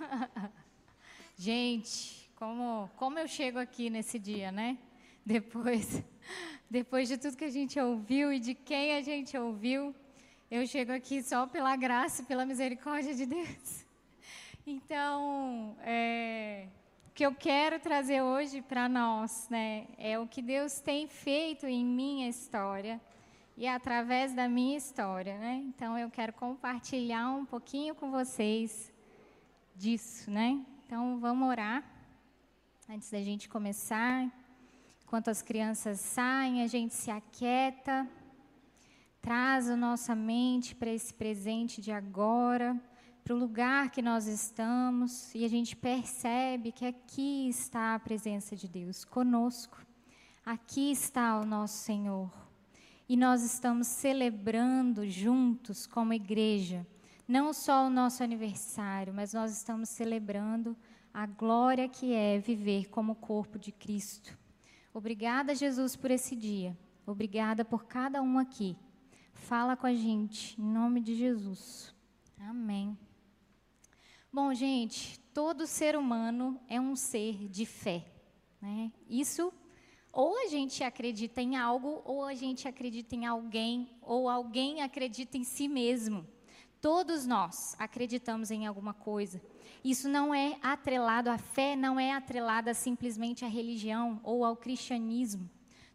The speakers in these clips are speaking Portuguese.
Gente, como, como eu chego aqui nesse dia, né? Depois, depois de tudo que a gente ouviu e de quem a gente ouviu, eu chego aqui só pela graça e pela misericórdia de Deus. Então, é, o que eu quero trazer hoje para nós, né, é o que Deus tem feito em minha história e através da minha história, né? Então, eu quero compartilhar um pouquinho com vocês disso, né? Então, vamos orar antes da gente começar. Enquanto as crianças saem, a gente se aquieta, traz a nossa mente para esse presente de agora, para o lugar que nós estamos, e a gente percebe que aqui está a presença de Deus conosco. Aqui está o nosso Senhor. E nós estamos celebrando juntos como igreja não só o nosso aniversário, mas nós estamos celebrando a glória que é viver como corpo de Cristo. Obrigada, Jesus, por esse dia. Obrigada por cada um aqui. Fala com a gente, em nome de Jesus. Amém. Bom, gente, todo ser humano é um ser de fé. Né? Isso, ou a gente acredita em algo, ou a gente acredita em alguém, ou alguém acredita em si mesmo. Todos nós acreditamos em alguma coisa. Isso não é atrelado, a fé não é atrelada simplesmente à religião ou ao cristianismo.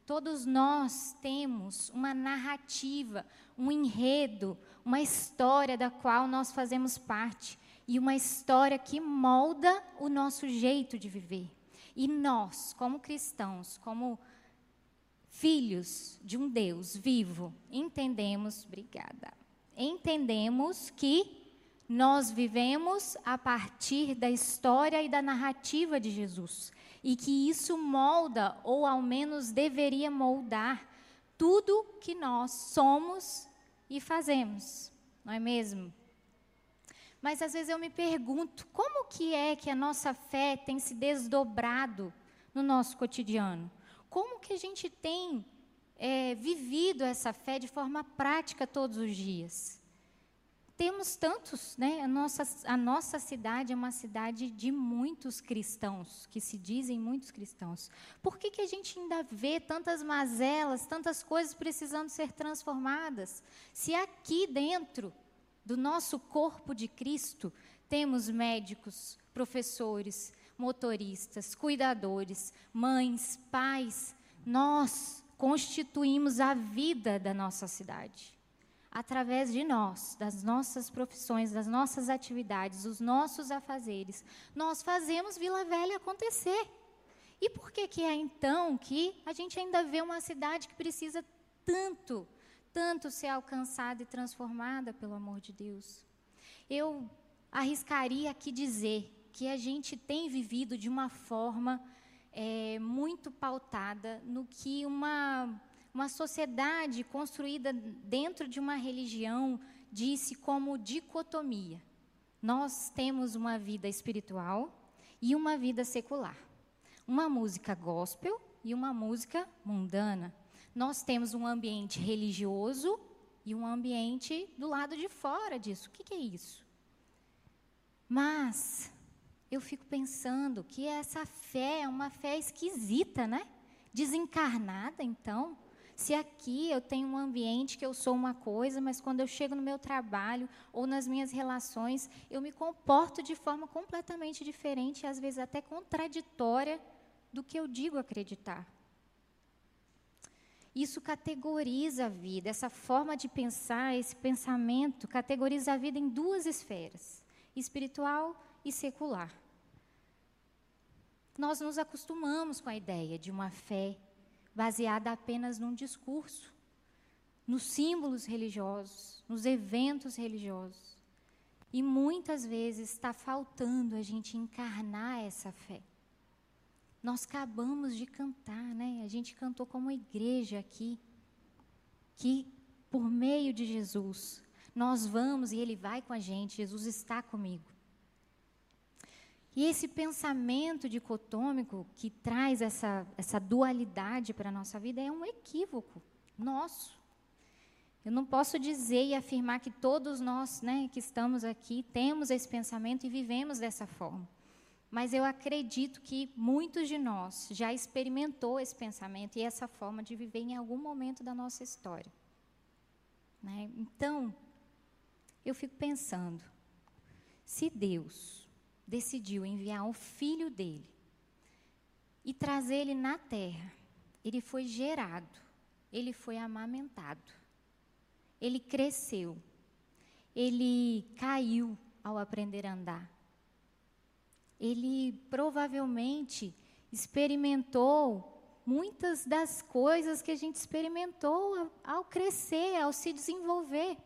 Todos nós temos uma narrativa, um enredo, uma história da qual nós fazemos parte e uma história que molda o nosso jeito de viver. E nós, como cristãos, como filhos de um Deus vivo, entendemos, obrigada entendemos que nós vivemos a partir da história e da narrativa de Jesus. E que isso molda, ou ao menos deveria moldar, tudo que nós somos e fazemos, não é mesmo? Mas às vezes eu me pergunto, como que é que a nossa fé tem se desdobrado no nosso cotidiano? Como que a gente tem é, vivido essa fé de forma prática todos os dias. Temos tantos, né? A nossa, a nossa cidade é uma cidade de muitos cristãos, que se dizem muitos cristãos. Por que, que a gente ainda vê tantas mazelas, tantas coisas precisando ser transformadas? Se aqui dentro do nosso corpo de Cristo temos médicos, professores, motoristas, cuidadores, mães, pais, nós constituímos a vida da nossa cidade. Através de nós, das nossas profissões, das nossas atividades, os nossos afazeres, nós fazemos Vila Velha acontecer. E por que, que é então que a gente ainda vê uma cidade que precisa tanto, tanto ser alcançada e transformada pelo amor de Deus? Eu arriscaria aqui dizer que a gente tem vivido de uma forma é, muito pautada no que uma, uma sociedade construída dentro de uma religião disse como dicotomia. Nós temos uma vida espiritual e uma vida secular. Uma música gospel e uma música mundana. Nós temos um ambiente religioso e um ambiente do lado de fora disso. O que, que é isso? Mas eu fico pensando que essa fé é uma fé esquisita, né? Desencarnada, então. Se aqui eu tenho um ambiente que eu sou uma coisa, mas quando eu chego no meu trabalho ou nas minhas relações, eu me comporto de forma completamente diferente, às vezes até contraditória do que eu digo acreditar. Isso categoriza a vida, essa forma de pensar, esse pensamento, categoriza a vida em duas esferas: espiritual e secular. Nós nos acostumamos com a ideia de uma fé baseada apenas num discurso, nos símbolos religiosos, nos eventos religiosos. E muitas vezes está faltando a gente encarnar essa fé. Nós acabamos de cantar, né? A gente cantou como igreja aqui, que por meio de Jesus, nós vamos e Ele vai com a gente, Jesus está comigo. E esse pensamento dicotômico que traz essa, essa dualidade para a nossa vida é um equívoco nosso. Eu não posso dizer e afirmar que todos nós, né, que estamos aqui, temos esse pensamento e vivemos dessa forma. Mas eu acredito que muitos de nós já experimentou esse pensamento e essa forma de viver em algum momento da nossa história. Né? Então, eu fico pensando, se Deus decidiu enviar o filho dele e trazer ele na terra, ele foi gerado, ele foi amamentado, ele cresceu, ele caiu ao aprender a andar. Ele provavelmente experimentou muitas das coisas que a gente experimentou ao, crescer, ao se desenvolver.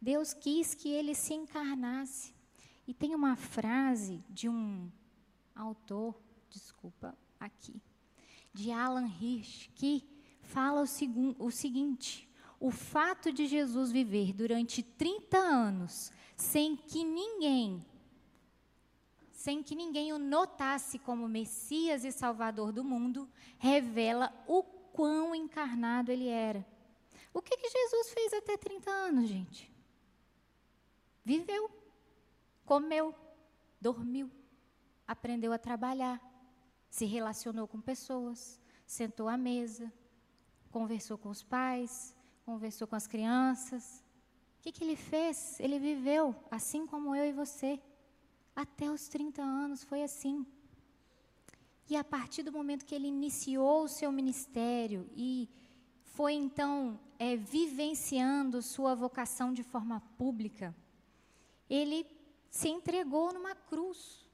Deus quis que ele se encarnasse. E tem uma frase de um autor, desculpa, aqui, de Alan Hirsch, que fala o, o seguinte: o fato de Jesus viver durante 30 anos sem que ninguém sem que ninguém o notasse como Messias e Salvador do mundo, revela o quão encarnado ele era. O que, que Jesus fez até 30 anos, gente? Viveu, comeu, dormiu, aprendeu a trabalhar, se relacionou com pessoas, sentou à mesa, conversou com os pais, conversou com as crianças. O que, que ele fez? Ele viveu, assim como eu e você. Até os 30 anos foi assim. E a partir do momento que ele iniciou o seu ministério e foi então é, vivenciando sua vocação de forma pública, ele se entregou numa cruz.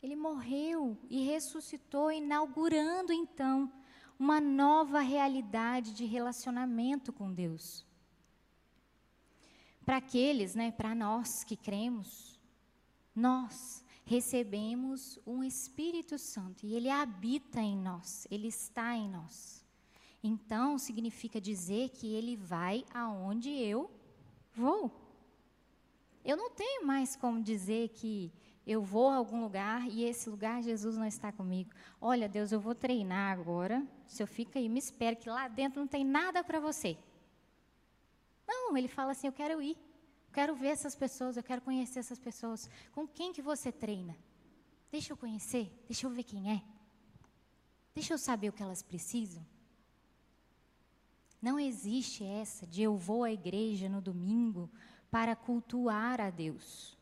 Ele morreu e ressuscitou, inaugurando então uma nova realidade de relacionamento com Deus. Para aqueles, né, para nós que cremos, nós recebemos um Espírito Santo e ele habita em nós, ele está em nós. Então, significa dizer que ele vai aonde eu vou. Eu não tenho mais como dizer que eu vou a algum lugar e esse lugar Jesus não está comigo. Olha, Deus, eu vou treinar agora. Se eu fica aí, me espera que lá dentro não tem nada para você. Não, ele fala assim: eu quero ir quero ver essas pessoas, eu quero conhecer essas pessoas. Com quem que você treina? Deixa eu conhecer, deixa eu ver quem é. Deixa eu saber o que elas precisam. Não existe essa de eu vou à igreja no domingo para cultuar a Deus.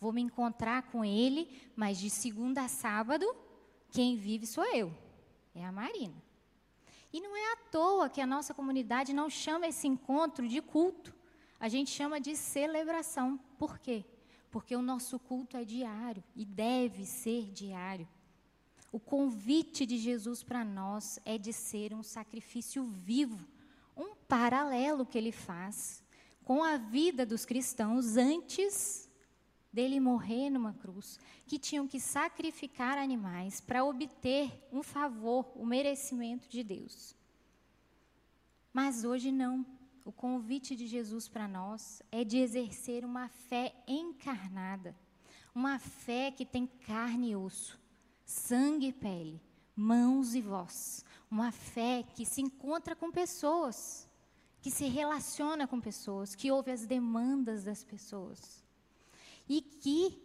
Vou me encontrar com Ele, mas de segunda a sábado, quem vive sou eu. É a Marina. E não é à toa que a nossa comunidade não chama esse encontro de culto a gente chama de celebração. Por quê? Porque o nosso culto é diário e deve ser diário. O convite de Jesus para nós é de ser um sacrifício vivo, um paralelo que ele faz com a vida dos cristãos antes dele morrer numa cruz, que tinham que sacrificar animais para obter um favor, o merecimento de Deus. Mas hoje não. O convite de Jesus para nós é de exercer uma fé encarnada, uma fé que tem carne e osso, sangue e pele, mãos e voz, uma fé que se encontra com pessoas, que se relaciona com pessoas, que ouve as demandas das pessoas e que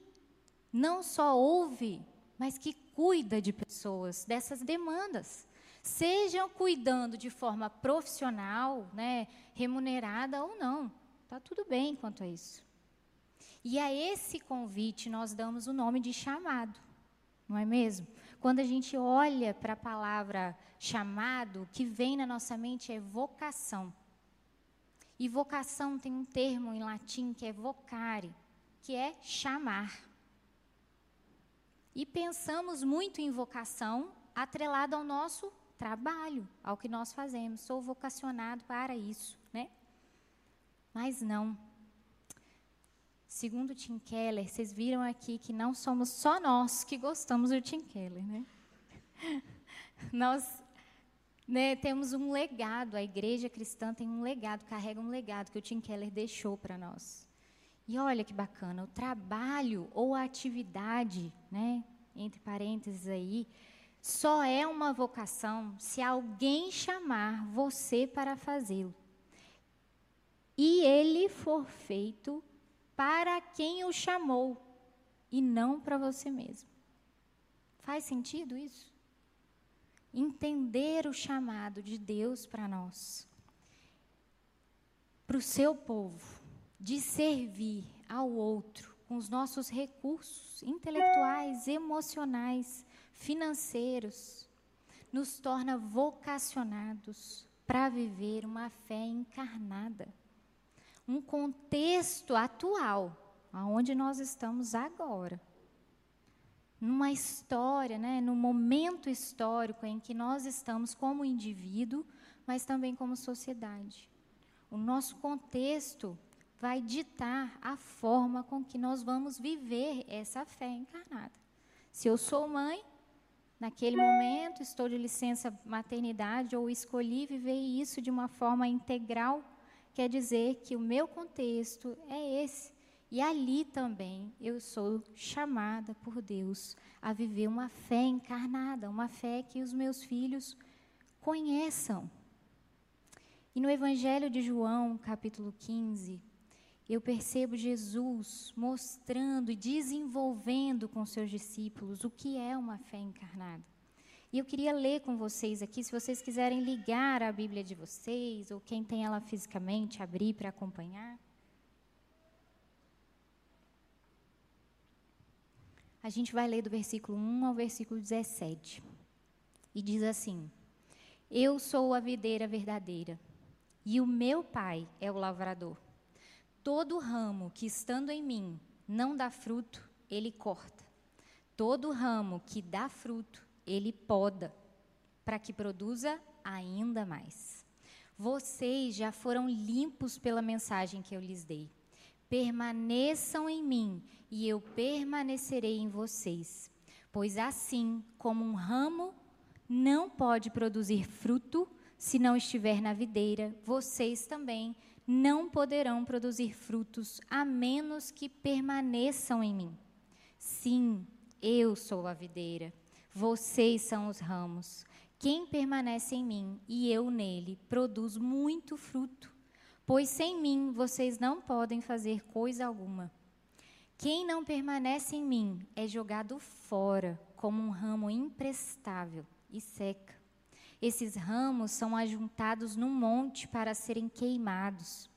não só ouve, mas que cuida de pessoas, dessas demandas sejam cuidando de forma profissional, né, remunerada ou não. Está tudo bem quanto a isso. E a esse convite nós damos o nome de chamado, não é mesmo? Quando a gente olha para a palavra chamado, o que vem na nossa mente é vocação. E vocação tem um termo em latim que é vocare, que é chamar. E pensamos muito em vocação atrelado ao nosso trabalho, ao que nós fazemos. Sou vocacionado para isso, né? Mas não. Segundo Tim Keller, vocês viram aqui que não somos só nós que gostamos do Tim Keller, né? Nós né, temos um legado, a igreja cristã tem um legado, carrega um legado que o Tim Keller deixou para nós. E olha que bacana, o trabalho ou a atividade, né, entre parênteses aí, só é uma vocação se alguém chamar você para fazê-lo. e ele for feito para quem o chamou e não para você mesmo. Faz sentido isso? Entender o chamado de Deus para nós, para o seu povo, de servir ao outro com os nossos recursos intelectuais, emocionais, financeiros, nos torna vocacionados para viver uma fé encarnada. Um contexto atual, aonde nós estamos agora. Numa história, né, no momento histórico em que nós estamos como indivíduo, mas também como sociedade. O nosso contexto vai ditar a forma com que nós vamos viver essa fé encarnada. Se eu sou mãe, naquele momento, estou de licença maternidade ou escolhi viver isso de uma forma integral, quer dizer que o meu contexto é esse. E ali também eu sou chamada por Deus a viver uma fé encarnada, uma fé que os meus filhos conheçam. E no Evangelho de João, capítulo 15, eu percebo Jesus mostrando e desenvolvendo com seus discípulos o que é uma fé encarnada. E eu queria ler com vocês aqui, se vocês quiserem ligar a Bíblia de vocês, ou quem tem ela fisicamente, abrir para acompanhar. A gente vai ler do versículo 1 ao versículo 17. E diz assim: Eu sou a videira verdadeira, e o meu pai é o lavrador. Todo ramo que estando em mim não dá fruto, ele corta. Todo ramo que dá fruto, ele poda, para que produza ainda mais. Vocês já foram limpos pela mensagem que eu lhes dei. Permaneçam em mim, e eu permanecerei em vocês. Pois assim como um ramo não pode produzir fruto se não estiver na videira, vocês também não poderão produzir frutos a menos que permaneçam em mim. Sim, eu sou a videira, vocês são os ramos. Quem permanece em mim e eu nele produz muito fruto, pois sem mim vocês não podem fazer coisa alguma. Quem não permanece em mim é jogado fora como um ramo imprestável e seca. Esses ramos são ajuntados no monte para serem queimados.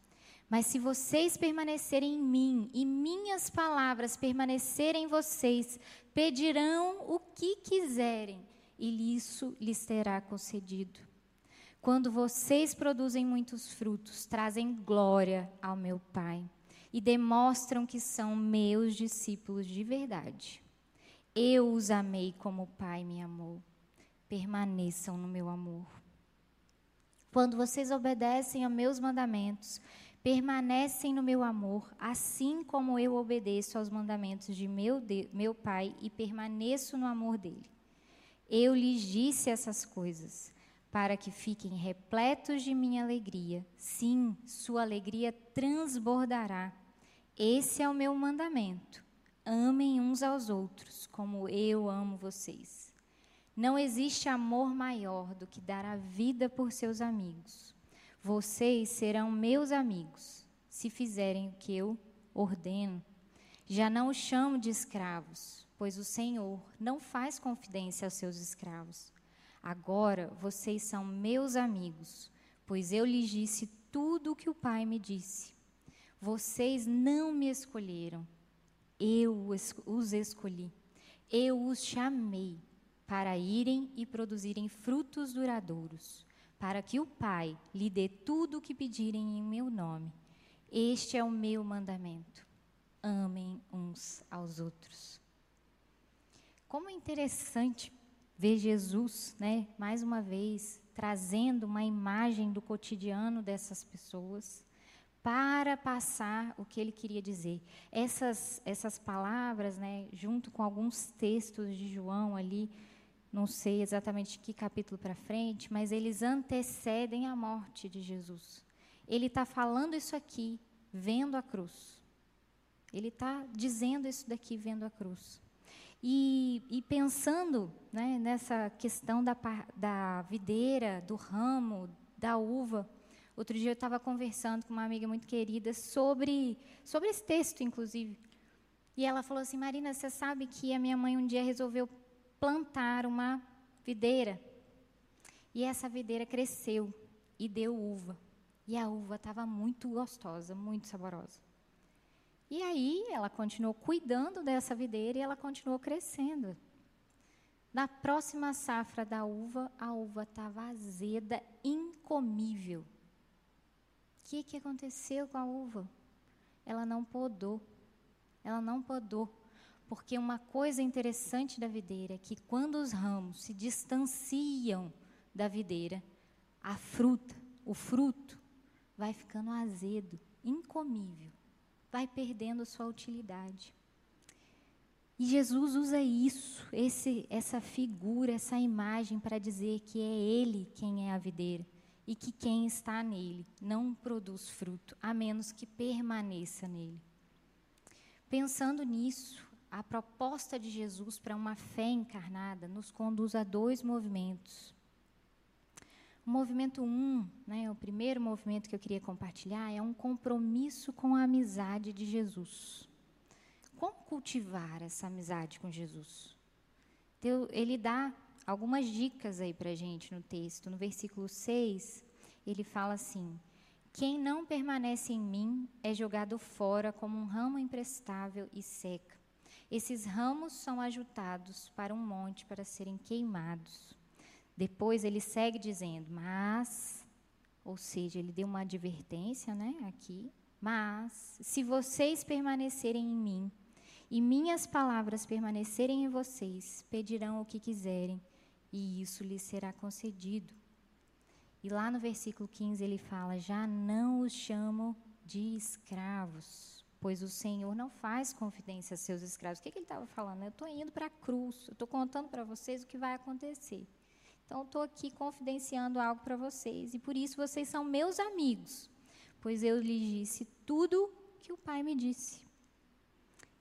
Mas se vocês permanecerem em mim e minhas palavras permanecerem em vocês, pedirão o que quiserem e isso lhes será concedido. Quando vocês produzem muitos frutos, trazem glória ao meu Pai e demonstram que são meus discípulos de verdade. Eu os amei como o Pai me amou permaneçam no meu amor. Quando vocês obedecem a meus mandamentos, permanecem no meu amor, assim como eu obedeço aos mandamentos de meu, de, meu Pai e permaneço no amor dele. Eu lhes disse essas coisas, para que fiquem repletos de minha alegria. Sim, sua alegria transbordará. Esse é o meu mandamento. Amem uns aos outros, como eu amo vocês. Não existe amor maior do que dar a vida por seus amigos. Vocês serão meus amigos se fizerem o que eu ordeno. Já não os chamo de escravos, pois o Senhor não faz confidência aos seus escravos. Agora vocês são meus amigos, pois eu lhes disse tudo o que o Pai me disse. Vocês não me escolheram, eu os escolhi. Eu os chamei para irem e produzirem frutos duradouros, para que o Pai lhe dê tudo o que pedirem em meu nome. Este é o meu mandamento. Amem uns aos outros. Como é interessante ver Jesus, né, mais uma vez, trazendo uma imagem do cotidiano dessas pessoas para passar o que ele queria dizer. Essas, essas palavras, né, junto com alguns textos de João ali, não sei exatamente que capítulo para frente, mas eles antecedem a morte de Jesus. Ele está falando isso aqui, vendo a cruz. Ele está dizendo isso daqui, vendo a cruz. E, e pensando né, nessa questão da, da videira, do ramo, da uva, Outro dia eu estava conversando com uma amiga muito querida sobre, sobre esse texto, inclusive. E ela falou assim: Marina, você sabe que a minha mãe um dia resolveu plantar uma videira. E essa videira cresceu e deu uva. E a uva estava muito gostosa, muito saborosa. E aí ela continuou cuidando dessa videira e ela continuou crescendo. Na próxima safra da uva, a uva estava azeda, incomível. O que, que aconteceu com a uva? Ela não podou. Ela não podou. Porque uma coisa interessante da videira é que quando os ramos se distanciam da videira, a fruta, o fruto, vai ficando azedo, incomível, vai perdendo sua utilidade. E Jesus usa isso, esse, essa figura, essa imagem para dizer que é Ele quem é a videira e que quem está nele não produz fruto, a menos que permaneça nele. Pensando nisso, a proposta de Jesus para uma fé encarnada nos conduz a dois movimentos. O movimento um, né, o primeiro movimento que eu queria compartilhar, é um compromisso com a amizade de Jesus. Como cultivar essa amizade com Jesus? Então, ele dá algumas dicas aí para gente no texto. No versículo 6, ele fala assim: Quem não permanece em mim é jogado fora como um ramo imprestável e seca. Esses ramos são ajutados para um monte para serem queimados. Depois ele segue dizendo, mas, ou seja, ele deu uma advertência, né, aqui. Mas, se vocês permanecerem em mim e minhas palavras permanecerem em vocês, pedirão o que quiserem e isso lhes será concedido. E lá no versículo 15 ele fala: Já não os chamo de escravos, pois o Senhor não faz confidência a seus escravos. O que, que ele estava falando? Eu estou indo para a cruz, eu estou contando para vocês o que vai acontecer. Então, estou aqui confidenciando algo para vocês e por isso vocês são meus amigos, pois eu lhes disse tudo que o Pai me disse.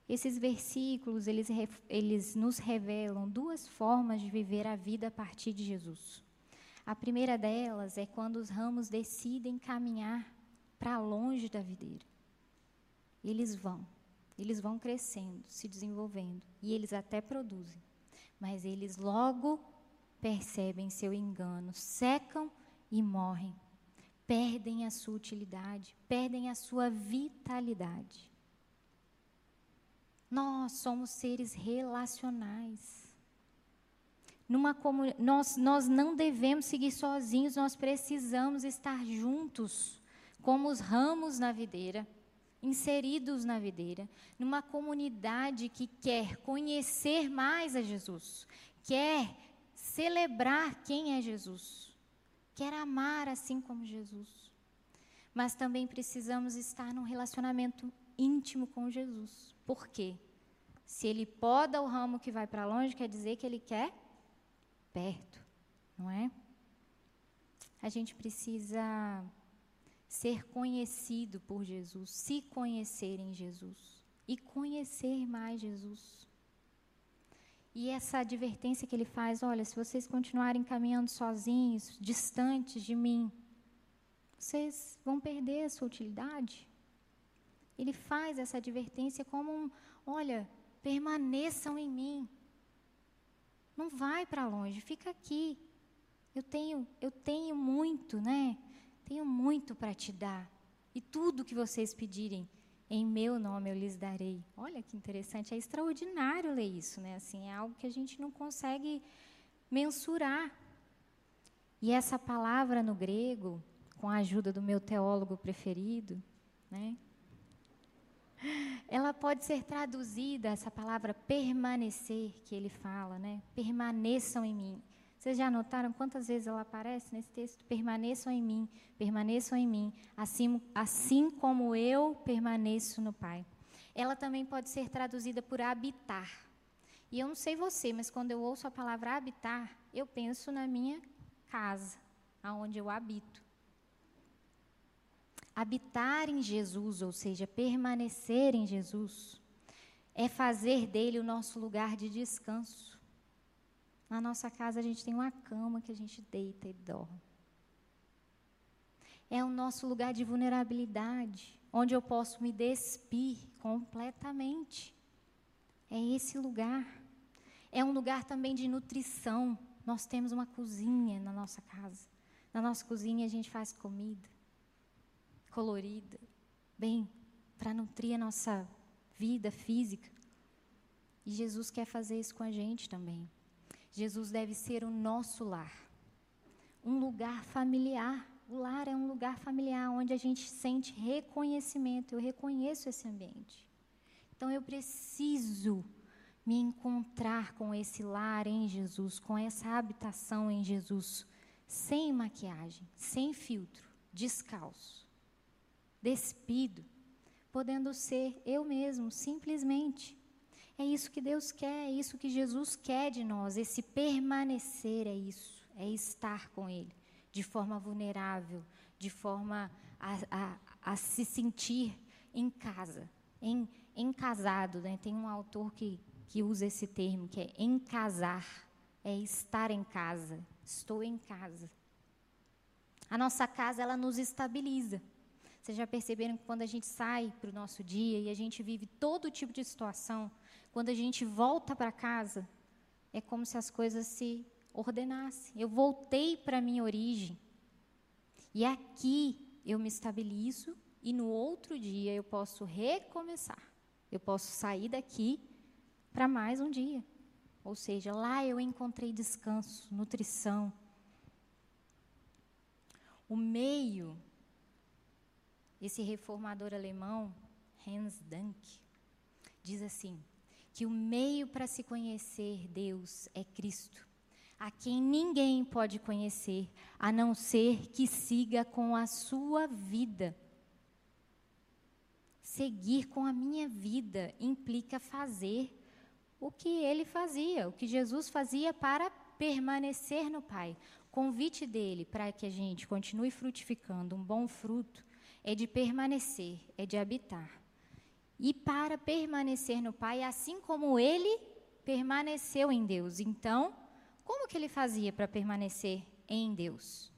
Esses versículos, eles, eles nos revelam duas formas de viver a vida a partir de Jesus. A primeira delas é quando os ramos decidem caminhar para longe da videira. Eles vão, eles vão crescendo, se desenvolvendo, e eles até produzem, mas eles logo percebem seu engano, secam e morrem, perdem a sua utilidade, perdem a sua vitalidade. Nós somos seres relacionais. Numa nós, nós não devemos seguir sozinhos, nós precisamos estar juntos, como os ramos na videira, inseridos na videira, numa comunidade que quer conhecer mais a Jesus, quer celebrar quem é Jesus, quer amar assim como Jesus. Mas também precisamos estar num relacionamento íntimo com Jesus. Por quê? Se ele poda o ramo que vai para longe, quer dizer que ele quer perto, não é? A gente precisa ser conhecido por Jesus, se conhecer em Jesus e conhecer mais Jesus. E essa advertência que ele faz: olha, se vocês continuarem caminhando sozinhos, distantes de mim, vocês vão perder a sua utilidade. Ele faz essa advertência como um: olha, permaneçam em mim. Não vai para longe, fica aqui. Eu tenho, eu tenho muito, né? Tenho muito para te dar. E tudo que vocês pedirem, em meu nome eu lhes darei. Olha que interessante, é extraordinário ler isso, né? Assim, é algo que a gente não consegue mensurar. E essa palavra no grego, com a ajuda do meu teólogo preferido, né? Ela pode ser traduzida, essa palavra permanecer que ele fala, né? Permaneçam em mim. Vocês já notaram quantas vezes ela aparece nesse texto? Permaneçam em mim, permaneçam em mim, assim, assim como eu permaneço no Pai. Ela também pode ser traduzida por habitar. E eu não sei você, mas quando eu ouço a palavra habitar, eu penso na minha casa, aonde eu habito. Habitar em Jesus, ou seja, permanecer em Jesus, é fazer dele o nosso lugar de descanso. Na nossa casa a gente tem uma cama que a gente deita e dorme. É o nosso lugar de vulnerabilidade, onde eu posso me despir completamente. É esse lugar. É um lugar também de nutrição. Nós temos uma cozinha na nossa casa. Na nossa cozinha a gente faz comida colorida, bem, para nutrir a nossa vida física. E Jesus quer fazer isso com a gente também. Jesus deve ser o nosso lar, um lugar familiar. O lar é um lugar familiar onde a gente sente reconhecimento. Eu reconheço esse ambiente. Então eu preciso me encontrar com esse lar em Jesus, com essa habitação em Jesus, sem maquiagem, sem filtro, descalço, despido, podendo ser eu mesmo, simplesmente. É isso que Deus quer, é isso que Jesus quer de nós, esse permanecer é isso, é estar com Ele, de forma vulnerável, de forma a, a, a se sentir em casa, em, encasado. Né? Tem um autor que, que usa esse termo, que é encasar, é estar em casa, estou em casa. A nossa casa, ela nos estabiliza. Vocês já perceberam que quando a gente sai para o nosso dia e a gente vive todo tipo de situação, quando a gente volta para casa, é como se as coisas se ordenassem. Eu voltei para a minha origem. E aqui eu me estabilizo e no outro dia eu posso recomeçar. Eu posso sair daqui para mais um dia. Ou seja, lá eu encontrei descanso, nutrição. O meio esse reformador alemão, Hans Dank, diz assim: que o meio para se conhecer Deus é Cristo, a quem ninguém pode conhecer, a não ser que siga com a sua vida. Seguir com a minha vida implica fazer o que ele fazia, o que Jesus fazia para permanecer no Pai. O convite dele para que a gente continue frutificando um bom fruto é de permanecer, é de habitar. E para permanecer no Pai, assim como ele permaneceu em Deus. Então, como que ele fazia para permanecer em Deus?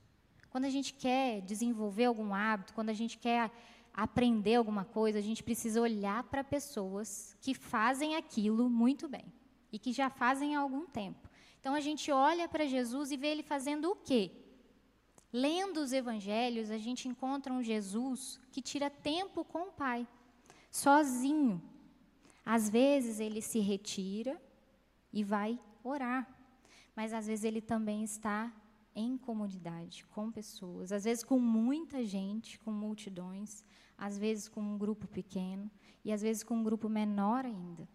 Quando a gente quer desenvolver algum hábito, quando a gente quer aprender alguma coisa, a gente precisa olhar para pessoas que fazem aquilo muito bem e que já fazem há algum tempo. Então a gente olha para Jesus e vê ele fazendo o quê? Lendo os evangelhos, a gente encontra um Jesus que tira tempo com o Pai, sozinho. Às vezes ele se retira e vai orar, mas às vezes ele também está em comunidade, com pessoas, às vezes com muita gente, com multidões, às vezes com um grupo pequeno e às vezes com um grupo menor ainda.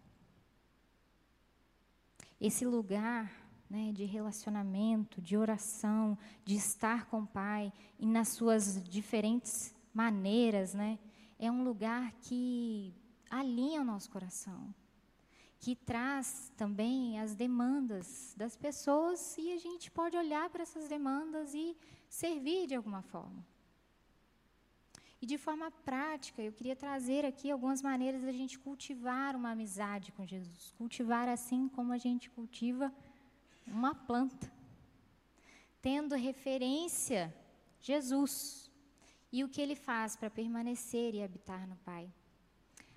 Esse lugar né, de relacionamento, de oração, de estar com o Pai, e nas suas diferentes maneiras, né, é um lugar que alinha o nosso coração, que traz também as demandas das pessoas e a gente pode olhar para essas demandas e servir de alguma forma. E de forma prática, eu queria trazer aqui algumas maneiras da gente cultivar uma amizade com Jesus, cultivar assim como a gente cultiva uma planta, tendo referência Jesus e o que ele faz para permanecer e habitar no Pai.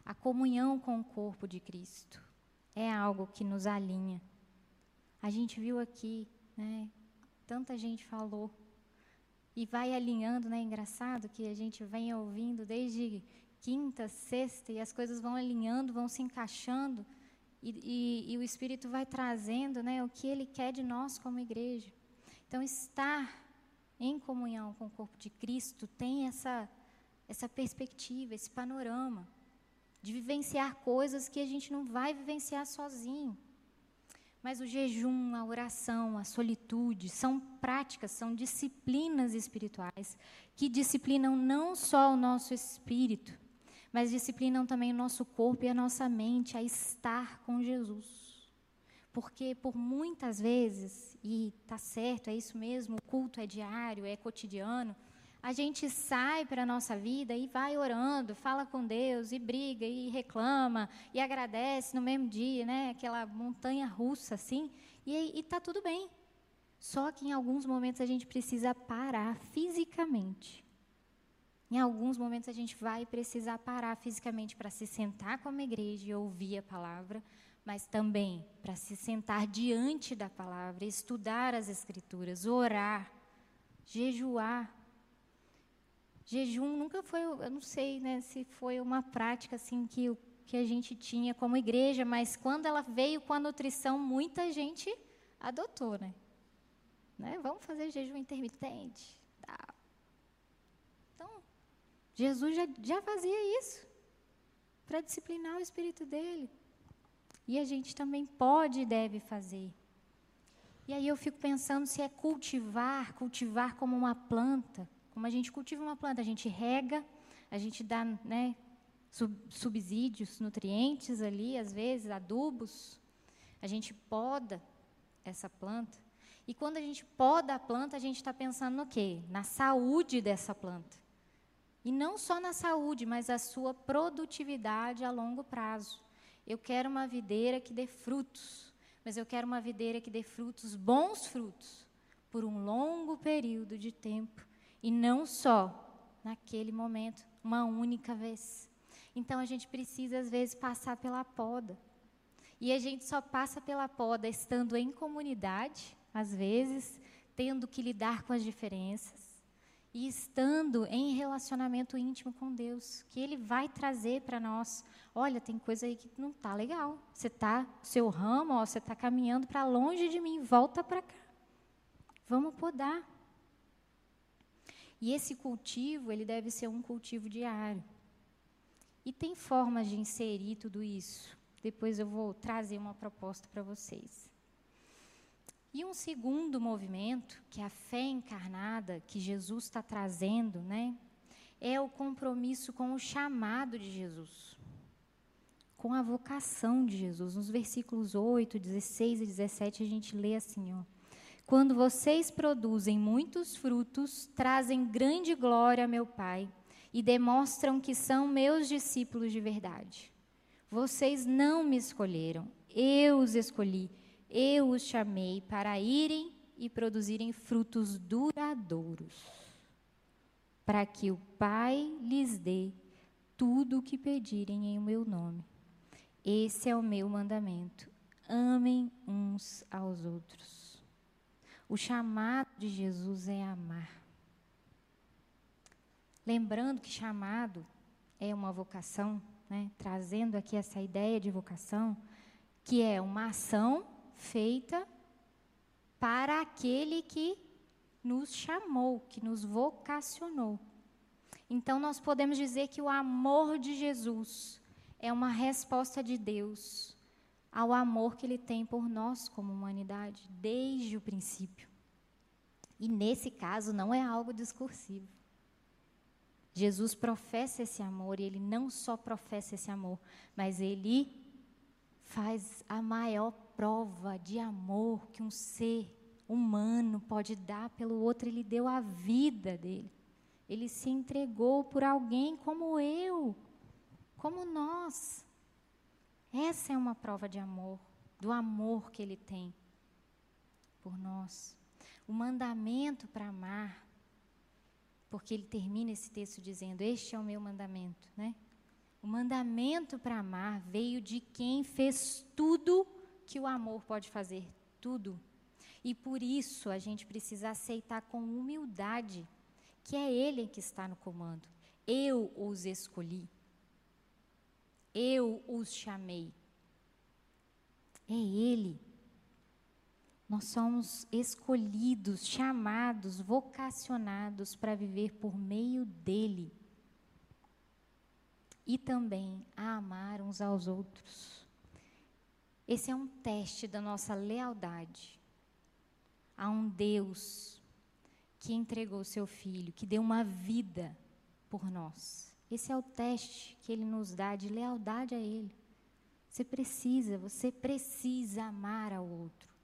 A comunhão com o corpo de Cristo é algo que nos alinha. A gente viu aqui, né? Tanta gente falou e vai alinhando, né? Engraçado que a gente vem ouvindo desde quinta, sexta e as coisas vão alinhando, vão se encaixando. E, e, e, o Espírito vai trazendo né, o que Ele quer de nós como igreja. Então, estar em comunhão com o corpo de Cristo tem essa, essa perspectiva, esse panorama de vivenciar coisas que a gente não vai vivenciar sozinho. Mas o jejum, a oração, a solitude são práticas, são disciplinas espirituais que disciplinam não só o nosso espírito, mas disciplinam também o nosso corpo e a nossa mente a estar com Jesus. Porque por muitas vezes, e tá certo, é isso mesmo, o culto é diário, é cotidiano, a gente sai para a nossa vida e vai orando, fala com Deus, e briga, e reclama, e agradece no mesmo dia, né? Aquela montanha russa assim, e está tudo bem. Só que em alguns momentos a gente precisa parar fisicamente Em alguns momentos a gente vai precisar parar fisicamente para se sentar com a igreja e ouvir a palavra, mas também para se sentar diante da palavra, estudar as escrituras, orar, jejuar. Jejum nunca foi, eu não sei, né, se foi uma prática assim que que a gente tinha como igreja, mas quando ela veio com a nutrição, muita gente adotou, né? né? Vamos fazer jejum intermitente. Tá. Então, Jesus já, já fazia isso para disciplinar o espírito dele. E a gente também pode e deve fazer. E aí eu fico pensando se é cultivar, cultivar como uma planta. Como a gente cultiva uma planta, a gente rega, a gente dá né, sub, subsídios, nutrientes ali, às vezes, adubos. A gente poda essa planta. E quando a gente poda a planta, a gente está pensando no quê? Na saúde dessa planta. E não só na saúde, mas a sua produtividade a longo prazo. Eu quero uma videira que dê frutos, mas eu quero uma videira que dê frutos, bons frutos, por um longo período de tempo e não só naquele momento, uma única vez. Então a gente precisa às vezes passar pela poda. E a gente só passa pela poda estando em comunidade, às vezes, tendo que lidar com as diferenças e estando em relacionamento íntimo com Deus, que Ele vai trazer para nós. Olha, tem coisa aí que não está legal. Você está, seu ramo, ó, você está caminhando para longe de mim, volta para cá. Vamos podar. E esse cultivo, ele deve ser um cultivo diário. E tem formas de inserir tudo isso. Depois eu vou trazer uma proposta para vocês. E um segundo movimento, que é a fé encarnada, que Jesus está trazendo, né, é o compromisso com o chamado de Jesus, com a vocação de Jesus. Nos versículos 8, 16 e 17, a gente lê assim: ó, Quando vocês produzem muitos frutos, trazem grande glória a meu Pai e demonstram que são meus discípulos de verdade. Vocês não me escolheram, eu os escolhi eu os chamei para irem e produzirem frutos duradouros, para que o Pai lhes dê tudo o que pedirem em meu nome. Esse é o meu mandamento. Amem uns aos outros. O chamado de Jesus é amar. Lembrando que chamado é uma vocação, né? trazendo aqui essa ideia de vocação, que é uma ação feita para aquele que nos chamou, que nos vocacionou. Então, nós podemos dizer que o amor de Jesus é uma resposta de Deus ao amor que Ele tem por nós como humanidade, desde o princípio. E nesse caso, não é algo discursivo. Jesus professa esse amor, e Ele não só professa esse amor, mas Ele faz a maior prova de amor que um ser humano pode dar pelo outro. Ele deu a vida dele. Ele se entregou por alguém como eu, como nós. Essa é uma prova de amor, do amor que ele tem por nós. O mandamento para amar, porque ele termina esse texto dizendo: Este é o meu mandamento, né? O mandamento para amar veio de quem fez tudo que o amor pode fazer tudo. E por isso a gente precisa aceitar com humildade que é Ele que está no comando. Eu os escolhi. Eu os chamei. É Ele. Nós somos escolhidos, chamados, vocacionados para viver por meio dEle. E também a amar uns aos outros. Esse é um teste da nossa lealdade a um Deus que entregou seu filho, que deu uma vida por nós. Esse é o teste que ele nos dá de lealdade a ele. Você precisa, você precisa amar ao outro.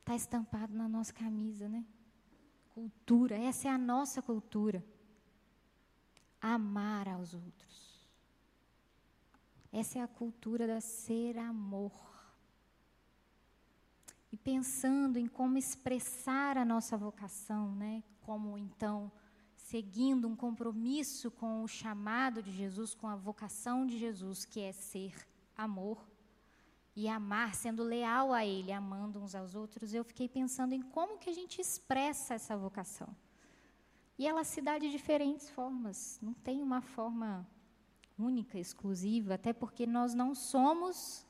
Está estampado na nossa camisa, né? Cultura, essa é a nossa cultura. Amar aos outros. Essa é a cultura da ser amor. E pensando em como expressar a nossa vocação, né? Como então seguindo um compromisso com o chamado de Jesus, com a vocação de Jesus, que é ser amor e amar, sendo leal a Ele, amando uns aos outros, eu fiquei pensando em como que a gente expressa essa vocação. E ela se dá de diferentes formas, não tem uma forma única, exclusiva, até porque nós não somos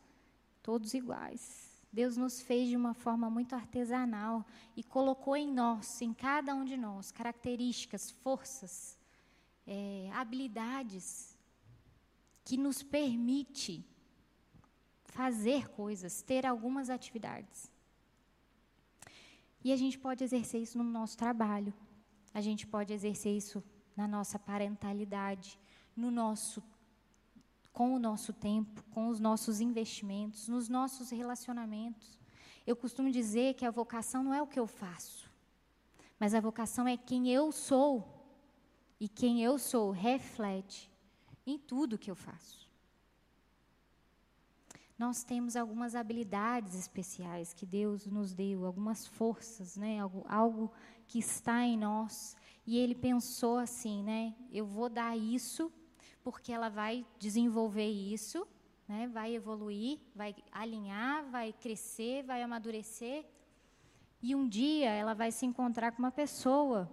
todos iguais. Deus nos fez de uma forma muito artesanal e colocou em nós, em cada um de nós, características, forças, é, habilidades que nos permite fazer coisas, ter algumas atividades. E a gente pode exercer isso no nosso trabalho, a gente pode exercer isso na nossa parentalidade, no nosso com o nosso tempo, com os nossos investimentos, nos nossos relacionamentos. Eu costumo dizer que a vocação não é o que eu faço, mas a vocação é quem eu sou. E quem eu sou reflete em tudo que eu faço. Nós temos algumas habilidades especiais que Deus nos deu, algumas forças, né? algo, algo que está em nós. E Ele pensou assim, né? Eu vou dar isso porque ela vai desenvolver isso, né? vai evoluir, vai alinhar, vai crescer, vai amadurecer. E um dia ela vai se encontrar com uma pessoa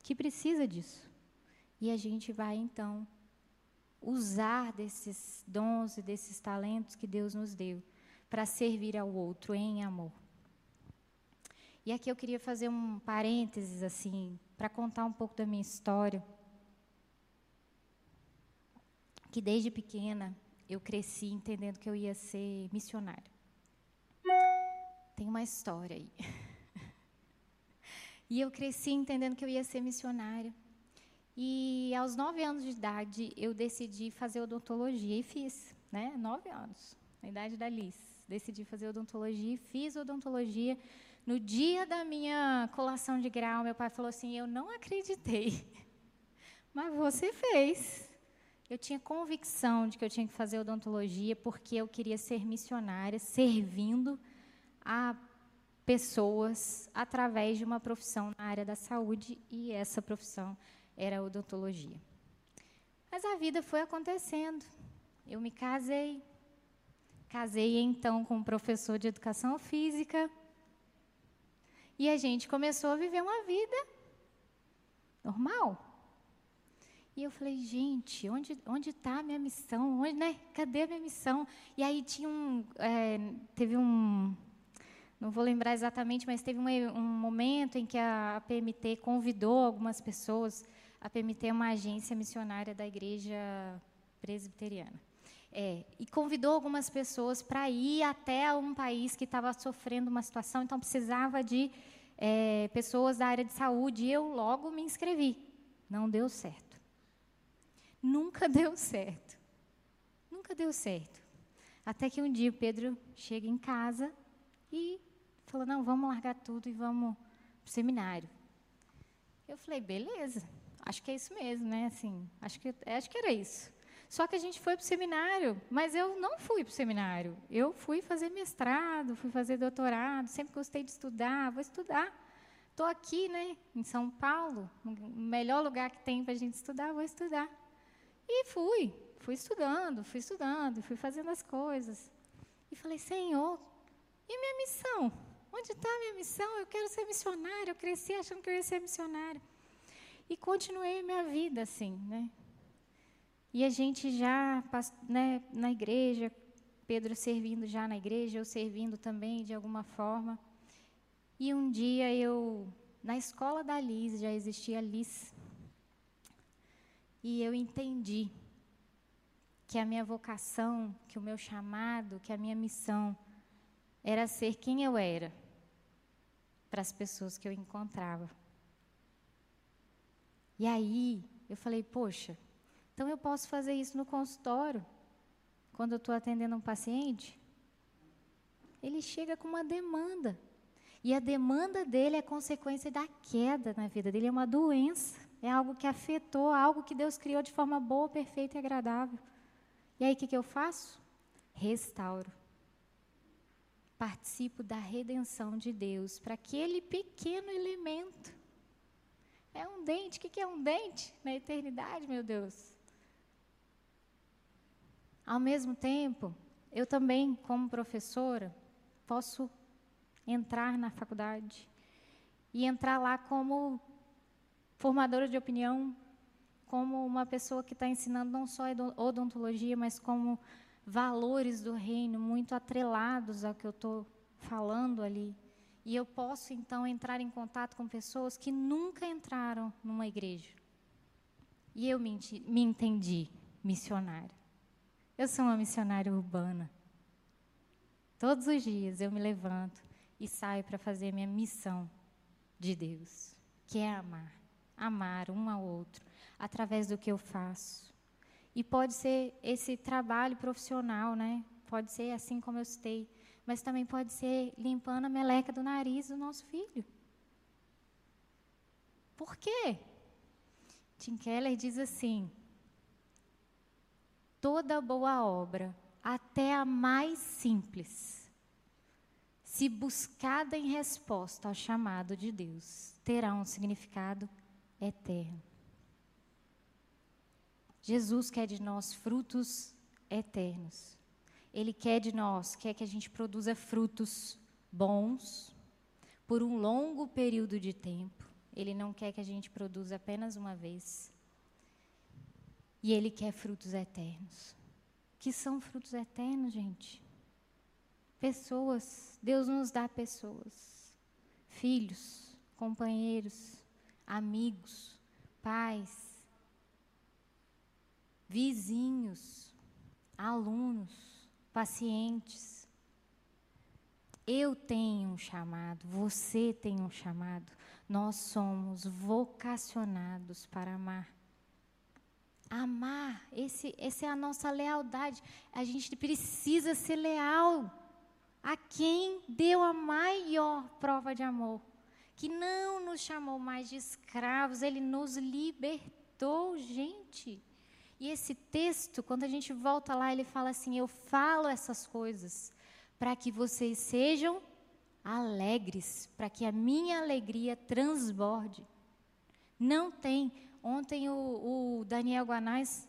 que precisa disso. E a gente vai então usar desses dons e desses talentos que Deus nos deu para servir ao outro em amor. E aqui eu queria fazer um parênteses assim, para contar um pouco da minha história que desde pequena eu cresci entendendo que eu ia ser missionária. Tem uma história aí. e eu cresci entendendo que eu ia ser missionária. E aos nove anos de idade eu decidi fazer odontologia e fiz, né? Nove anos, na idade da Liz. Decidi fazer odontologia e fiz odontologia. No dia da minha colação de grau, meu pai falou assim: Eu não acreditei, mas você fez. Eu tinha convicção de que eu tinha que fazer odontologia porque eu queria ser missionária, servindo a pessoas através de uma profissão na área da saúde e essa profissão era a odontologia. Mas a vida foi acontecendo. Eu me casei. Casei então com um professor de educação física. E a gente começou a viver uma vida normal. E eu falei, gente, onde onde está a minha missão? Onde, né? Cadê a minha missão? E aí tinha um, é, teve um, não vou lembrar exatamente, mas teve um, um momento em que a PMT convidou algumas pessoas. A PMT é uma agência missionária da Igreja Presbiteriana. É, e convidou algumas pessoas para ir até um país que estava sofrendo uma situação, então precisava de é, pessoas da área de saúde. E eu logo me inscrevi. Não deu certo. Nunca deu certo. Nunca deu certo. Até que um dia Pedro chega em casa e falou: Não, vamos largar tudo e vamos para o seminário. Eu falei: Beleza, acho que é isso mesmo, né? Assim, acho que, acho que era isso. Só que a gente foi para o seminário, mas eu não fui para o seminário. Eu fui fazer mestrado, fui fazer doutorado, sempre gostei de estudar, vou estudar. Estou aqui, né, em São Paulo, o melhor lugar que tem para a gente estudar, vou estudar. E fui, fui estudando, fui estudando, fui fazendo as coisas. E falei, Senhor, e minha missão? Onde está a minha missão? Eu quero ser missionária. Eu cresci achando que eu ia ser missionária. E continuei minha vida assim, né? E a gente já, né, na igreja, Pedro servindo já na igreja, eu servindo também de alguma forma. E um dia eu, na escola da Liz, já existia Liz, e eu entendi que a minha vocação, que o meu chamado, que a minha missão era ser quem eu era para as pessoas que eu encontrava. E aí eu falei, poxa, então eu posso fazer isso no consultório, quando eu estou atendendo um paciente? Ele chega com uma demanda. E a demanda dele é consequência da queda na vida dele, é uma doença. É algo que afetou, algo que Deus criou de forma boa, perfeita e agradável. E aí o que, que eu faço? Restauro. Participo da redenção de Deus para aquele pequeno elemento. É um dente. O que é um dente na eternidade, meu Deus? Ao mesmo tempo, eu também, como professora, posso entrar na faculdade e entrar lá como formadora de opinião, como uma pessoa que está ensinando não só odontologia, mas como valores do reino muito atrelados ao que eu estou falando ali. E eu posso então entrar em contato com pessoas que nunca entraram numa igreja. E eu me, me entendi missionária. Eu sou uma missionária urbana. Todos os dias eu me levanto e saio para fazer minha missão de Deus, que é amar, amar um ao outro através do que eu faço. E pode ser esse trabalho profissional, né? Pode ser assim como eu citei, mas também pode ser limpando a meleca do nariz do nosso filho. Por quê? Tim Keller diz assim: toda boa obra, até a mais simples, se buscada em resposta ao chamado de Deus, terá um significado eterno. Jesus quer de nós frutos eternos. Ele quer de nós, quer que a gente produza frutos bons por um longo período de tempo. Ele não quer que a gente produza apenas uma vez. E ele quer frutos eternos. Que são frutos eternos, gente? Pessoas. Deus nos dá pessoas. Filhos, companheiros, amigos, pais, vizinhos, alunos, pacientes. Eu tenho um chamado, você tem um chamado. Nós somos vocacionados para amar. Amar, esse, essa é a nossa lealdade. A gente precisa ser leal a quem deu a maior prova de amor, que não nos chamou mais de escravos, ele nos libertou, gente. E esse texto, quando a gente volta lá, ele fala assim: Eu falo essas coisas para que vocês sejam alegres, para que a minha alegria transborde. Não tem. Ontem o, o Daniel Guanais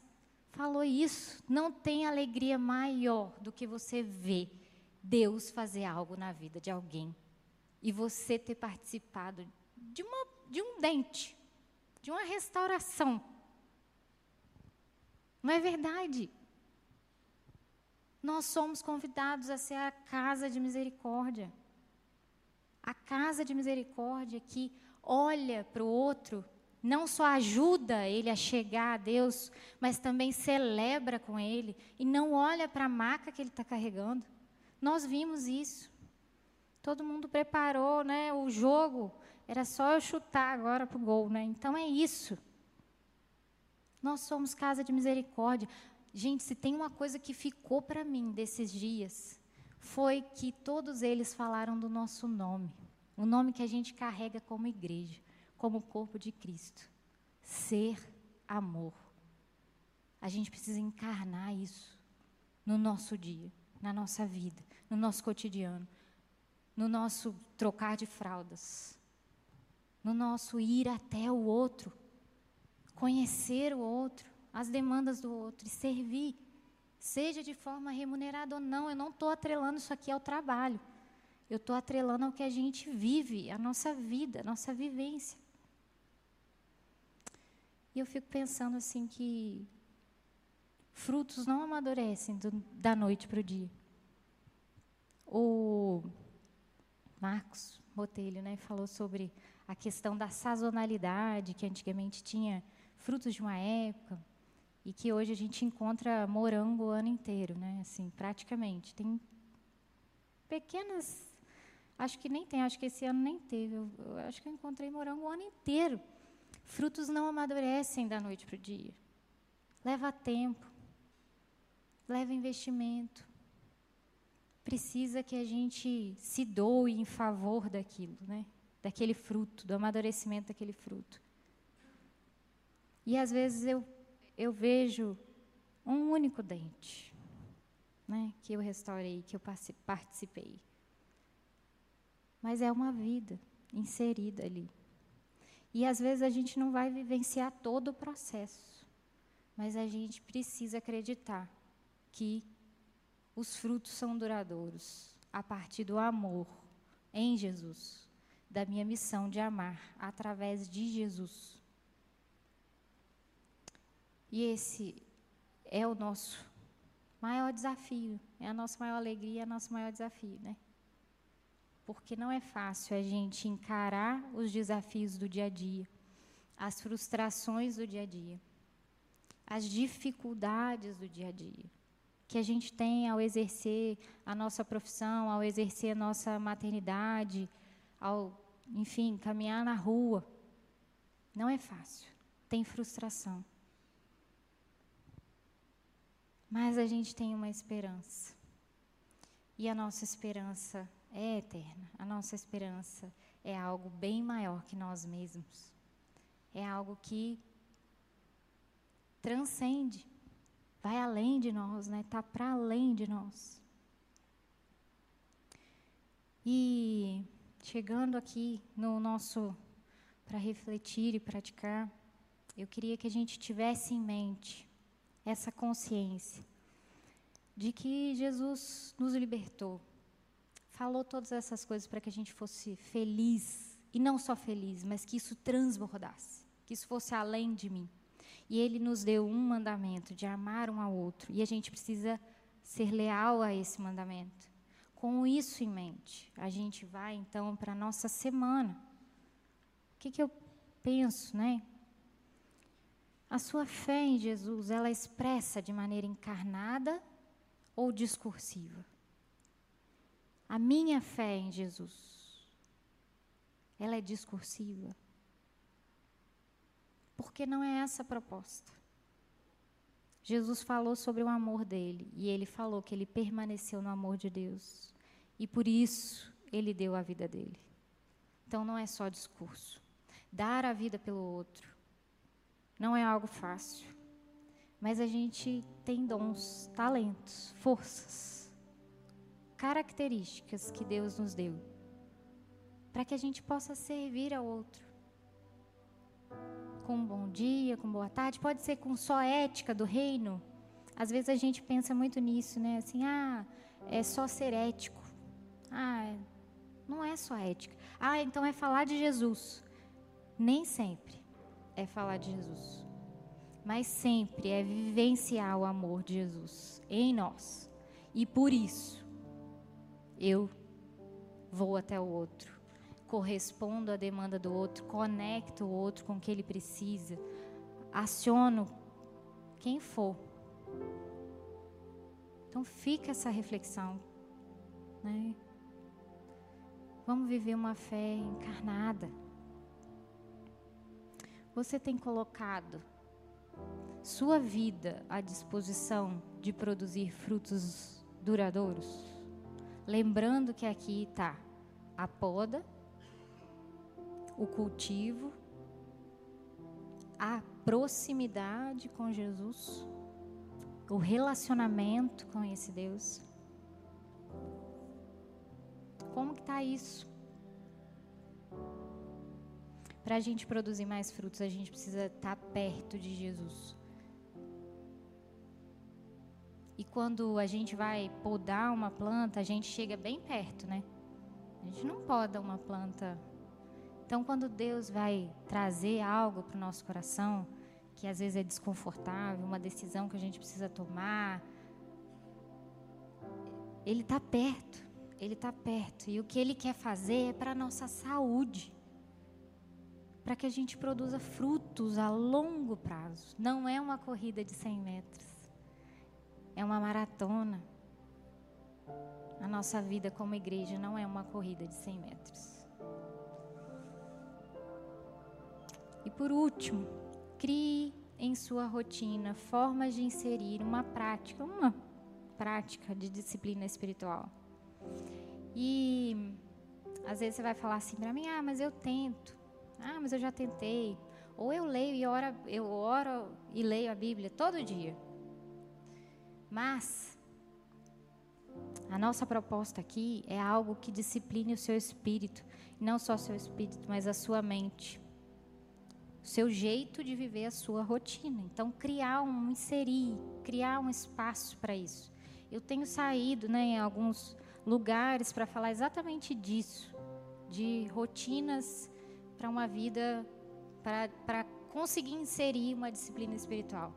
falou isso. Não tem alegria maior do que você ver Deus fazer algo na vida de alguém e você ter participado de, uma, de um dente, de uma restauração não é verdade? Nós somos convidados a ser a casa de misericórdia. A casa de misericórdia que olha para o outro, não só ajuda ele a chegar a Deus, mas também celebra com ele e não olha para a maca que ele está carregando. Nós vimos isso. Todo mundo preparou né, o jogo, era só eu chutar agora para o gol. Né? Então é isso. Nós somos casa de misericórdia. Gente, se tem uma coisa que ficou para mim desses dias, foi que todos eles falaram do nosso nome. O nome que a gente carrega como igreja, como corpo de Cristo. Ser amor. A gente precisa encarnar isso no nosso dia, na nossa vida, no nosso cotidiano, no nosso trocar de fraldas, no nosso ir até o outro conhecer o outro, as demandas do outro e servir, seja de forma remunerada ou não. Eu não estou atrelando isso aqui ao trabalho. Eu estou atrelando ao que a gente vive, a nossa vida, a nossa vivência. E eu fico pensando assim que frutos não amadurecem do, da noite para o dia. O Marcos Botelho né, falou sobre a questão da sazonalidade, que antigamente tinha frutos de uma época e que hoje a gente encontra morango o ano inteiro, né? Assim, praticamente. Tem pequenas, acho que nem tem, acho que esse ano nem teve. Eu, eu acho que eu encontrei morango o ano inteiro. Frutos não amadurecem da noite para o dia. Leva tempo, leva investimento. Precisa que a gente se doe em favor daquilo, né? Daquele fruto, do amadurecimento daquele fruto. E às vezes eu, eu vejo um único dente né, que eu restaurei, que eu participei. Mas é uma vida inserida ali. E às vezes a gente não vai vivenciar todo o processo, mas a gente precisa acreditar que os frutos são duradouros a partir do amor em Jesus, da minha missão de amar através de Jesus. E esse é o nosso maior desafio, é a nossa maior alegria, é o nosso maior desafio, né? Porque não é fácil a gente encarar os desafios do dia a dia, as frustrações do dia a dia, as dificuldades do dia a dia que a gente tem ao exercer a nossa profissão, ao exercer a nossa maternidade, ao, enfim, caminhar na rua. Não é fácil, tem frustração. Mas a gente tem uma esperança. E a nossa esperança é eterna. A nossa esperança é algo bem maior que nós mesmos. É algo que transcende, vai além de nós, né? Está para além de nós. E chegando aqui no nosso para refletir e praticar, eu queria que a gente tivesse em mente essa consciência de que Jesus nos libertou, falou todas essas coisas para que a gente fosse feliz, e não só feliz, mas que isso transbordasse, que isso fosse além de mim. E ele nos deu um mandamento de amar um ao outro, e a gente precisa ser leal a esse mandamento. Com isso em mente, a gente vai então para a nossa semana. O que, que eu penso, né? A sua fé em Jesus, ela é expressa de maneira encarnada ou discursiva? A minha fé em Jesus, ela é discursiva? Porque não é essa a proposta. Jesus falou sobre o amor dele e ele falou que ele permaneceu no amor de Deus e por isso ele deu a vida dele. Então não é só discurso. Dar a vida pelo outro não é algo fácil. Mas a gente tem dons, talentos, forças, características que Deus nos deu para que a gente possa servir ao outro. Com um bom dia, com boa tarde, pode ser com só ética do reino. Às vezes a gente pensa muito nisso, né? Assim, ah, é só ser ético. Ah, não é só ética. Ah, então é falar de Jesus. Nem sempre é falar de Jesus, mas sempre é vivenciar o amor de Jesus em nós. E por isso, eu vou até o outro, correspondo à demanda do outro, conecto o outro com o que ele precisa, aciono quem for. Então fica essa reflexão, né? Vamos viver uma fé encarnada. Você tem colocado sua vida à disposição de produzir frutos duradouros? Lembrando que aqui está a poda, o cultivo, a proximidade com Jesus, o relacionamento com esse Deus. Como que está isso? Para a gente produzir mais frutos, a gente precisa estar tá perto de Jesus. E quando a gente vai podar uma planta, a gente chega bem perto, né? A gente não poda uma planta. Então, quando Deus vai trazer algo para o nosso coração, que às vezes é desconfortável, uma decisão que a gente precisa tomar, Ele está perto. Ele está perto. E o que Ele quer fazer é para a nossa saúde para que a gente produza frutos a longo prazo. Não é uma corrida de 100 metros, é uma maratona. A nossa vida como igreja não é uma corrida de 100 metros. Por último, crie em sua rotina formas de inserir uma prática, uma prática de disciplina espiritual. E às vezes você vai falar assim para mim: "Ah, mas eu tento". Ah, mas eu já tentei. Ou eu leio e oro, eu oro e leio a Bíblia todo dia. Mas a nossa proposta aqui é algo que discipline o seu espírito, não só o seu espírito, mas a sua mente. Seu jeito de viver a sua rotina. Então, criar um, inserir, criar um espaço para isso. Eu tenho saído né, em alguns lugares para falar exatamente disso, de rotinas para uma vida, para conseguir inserir uma disciplina espiritual.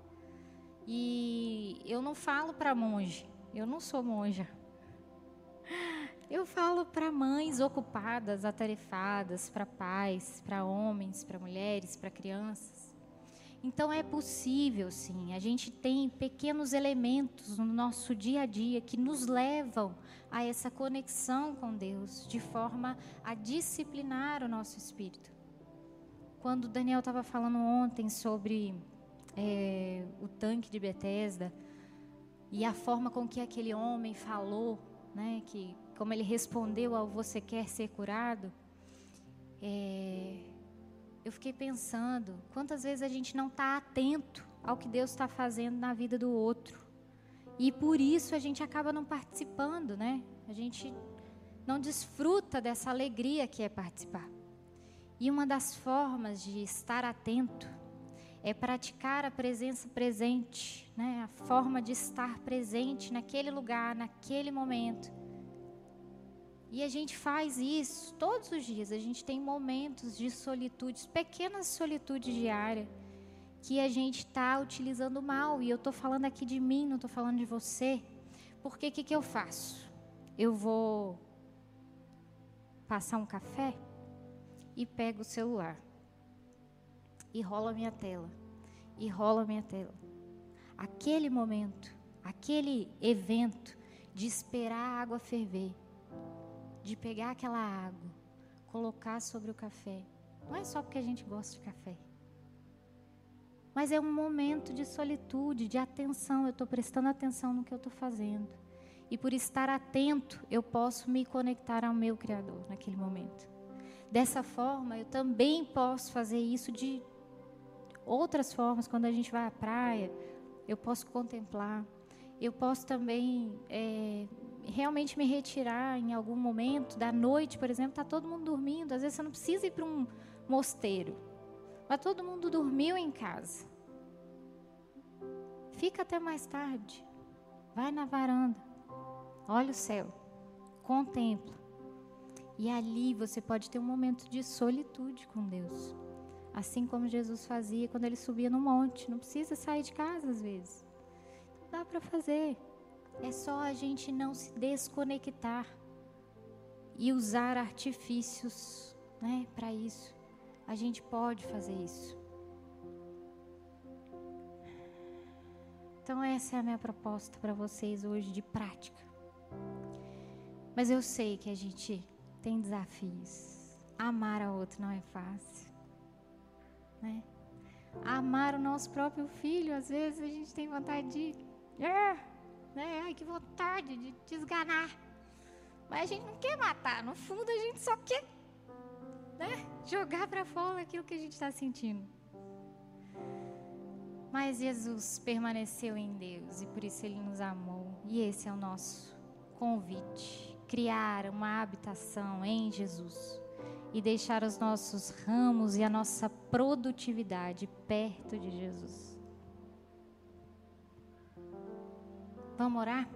E eu não falo para monge, eu não sou monja. Eu falo para mães ocupadas, atarefadas, para pais, para homens, para mulheres, para crianças. Então é possível, sim. A gente tem pequenos elementos no nosso dia a dia que nos levam a essa conexão com Deus, de forma a disciplinar o nosso espírito. Quando Daniel estava falando ontem sobre é, o tanque de Betesda e a forma com que aquele homem falou, né, que como ele respondeu ao você quer ser curado, é, eu fiquei pensando quantas vezes a gente não está atento ao que Deus está fazendo na vida do outro e por isso a gente acaba não participando, né? A gente não desfruta dessa alegria que é participar. E uma das formas de estar atento é praticar a presença presente, né? a forma de estar presente naquele lugar, naquele momento. E a gente faz isso todos os dias. A gente tem momentos de solitude, pequenas solitudes diárias, que a gente está utilizando mal. E eu estou falando aqui de mim, não estou falando de você. Porque o que, que eu faço? Eu vou passar um café e pego o celular e rola a minha tela, e rola a minha tela. Aquele momento, aquele evento de esperar a água ferver, de pegar aquela água, colocar sobre o café, não é só porque a gente gosta de café. Mas é um momento de solitude, de atenção. Eu estou prestando atenção no que eu estou fazendo. E por estar atento, eu posso me conectar ao meu Criador naquele momento. Dessa forma, eu também posso fazer isso de outras formas, quando a gente vai à praia, eu posso contemplar. Eu posso também é, realmente me retirar em algum momento da noite, por exemplo, está todo mundo dormindo. Às vezes você não precisa ir para um mosteiro, mas todo mundo dormiu em casa. Fica até mais tarde. Vai na varanda. Olha o céu. Contempla. E ali você pode ter um momento de solitude com Deus. Assim como Jesus fazia quando ele subia no monte. Não precisa sair de casa às vezes. Não dá para fazer. É só a gente não se desconectar e usar artifícios né, para isso. A gente pode fazer isso. Então, essa é a minha proposta para vocês hoje de prática. Mas eu sei que a gente tem desafios. Amar a outro não é fácil né? Amar o nosso próprio filho, às vezes a gente tem vontade de, é, né? Ai, que vontade de desganar. Mas a gente não quer matar, no fundo a gente só quer, né? Jogar para fora aquilo que a gente está sentindo. Mas Jesus permaneceu em Deus e por isso ele nos amou. E esse é o nosso convite: criar uma habitação em Jesus e deixar os nossos ramos e a nossa produtividade perto de Jesus. Vamos orar?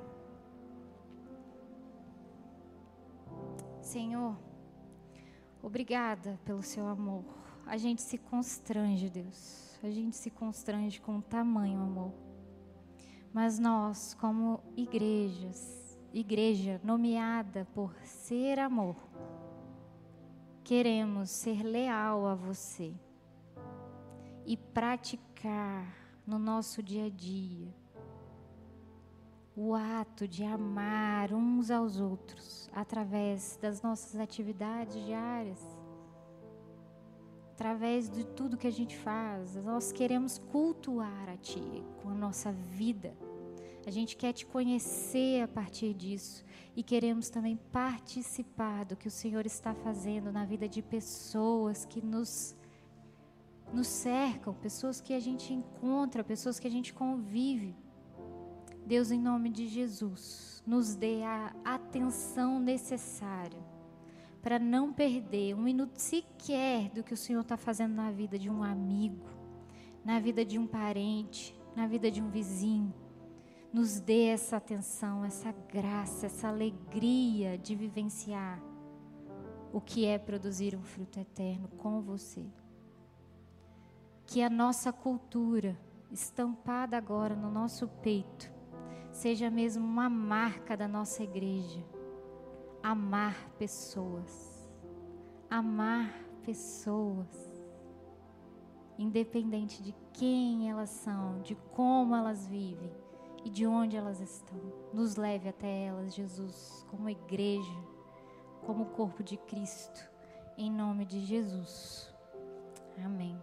Senhor, obrigada pelo seu amor. A gente se constrange, Deus. A gente se constrange com o tamanho amor. Mas nós, como igrejas, igreja nomeada por ser amor, queremos ser leal a você e praticar no nosso dia a dia o ato de amar uns aos outros através das nossas atividades diárias, através de tudo que a gente faz. Nós queremos cultuar a Ti com a nossa vida. A gente quer te conhecer a partir disso e queremos também participar do que o Senhor está fazendo na vida de pessoas que nos nos cercam, pessoas que a gente encontra, pessoas que a gente convive. Deus, em nome de Jesus, nos dê a atenção necessária para não perder um minuto sequer do que o Senhor está fazendo na vida de um amigo, na vida de um parente, na vida de um vizinho. Nos dê essa atenção, essa graça, essa alegria de vivenciar o que é produzir um fruto eterno com você. Que a nossa cultura, estampada agora no nosso peito, seja mesmo uma marca da nossa igreja. Amar pessoas. Amar pessoas. Independente de quem elas são, de como elas vivem e de onde elas estão. Nos leve até elas, Jesus, como igreja, como corpo de Cristo. Em nome de Jesus. Amém.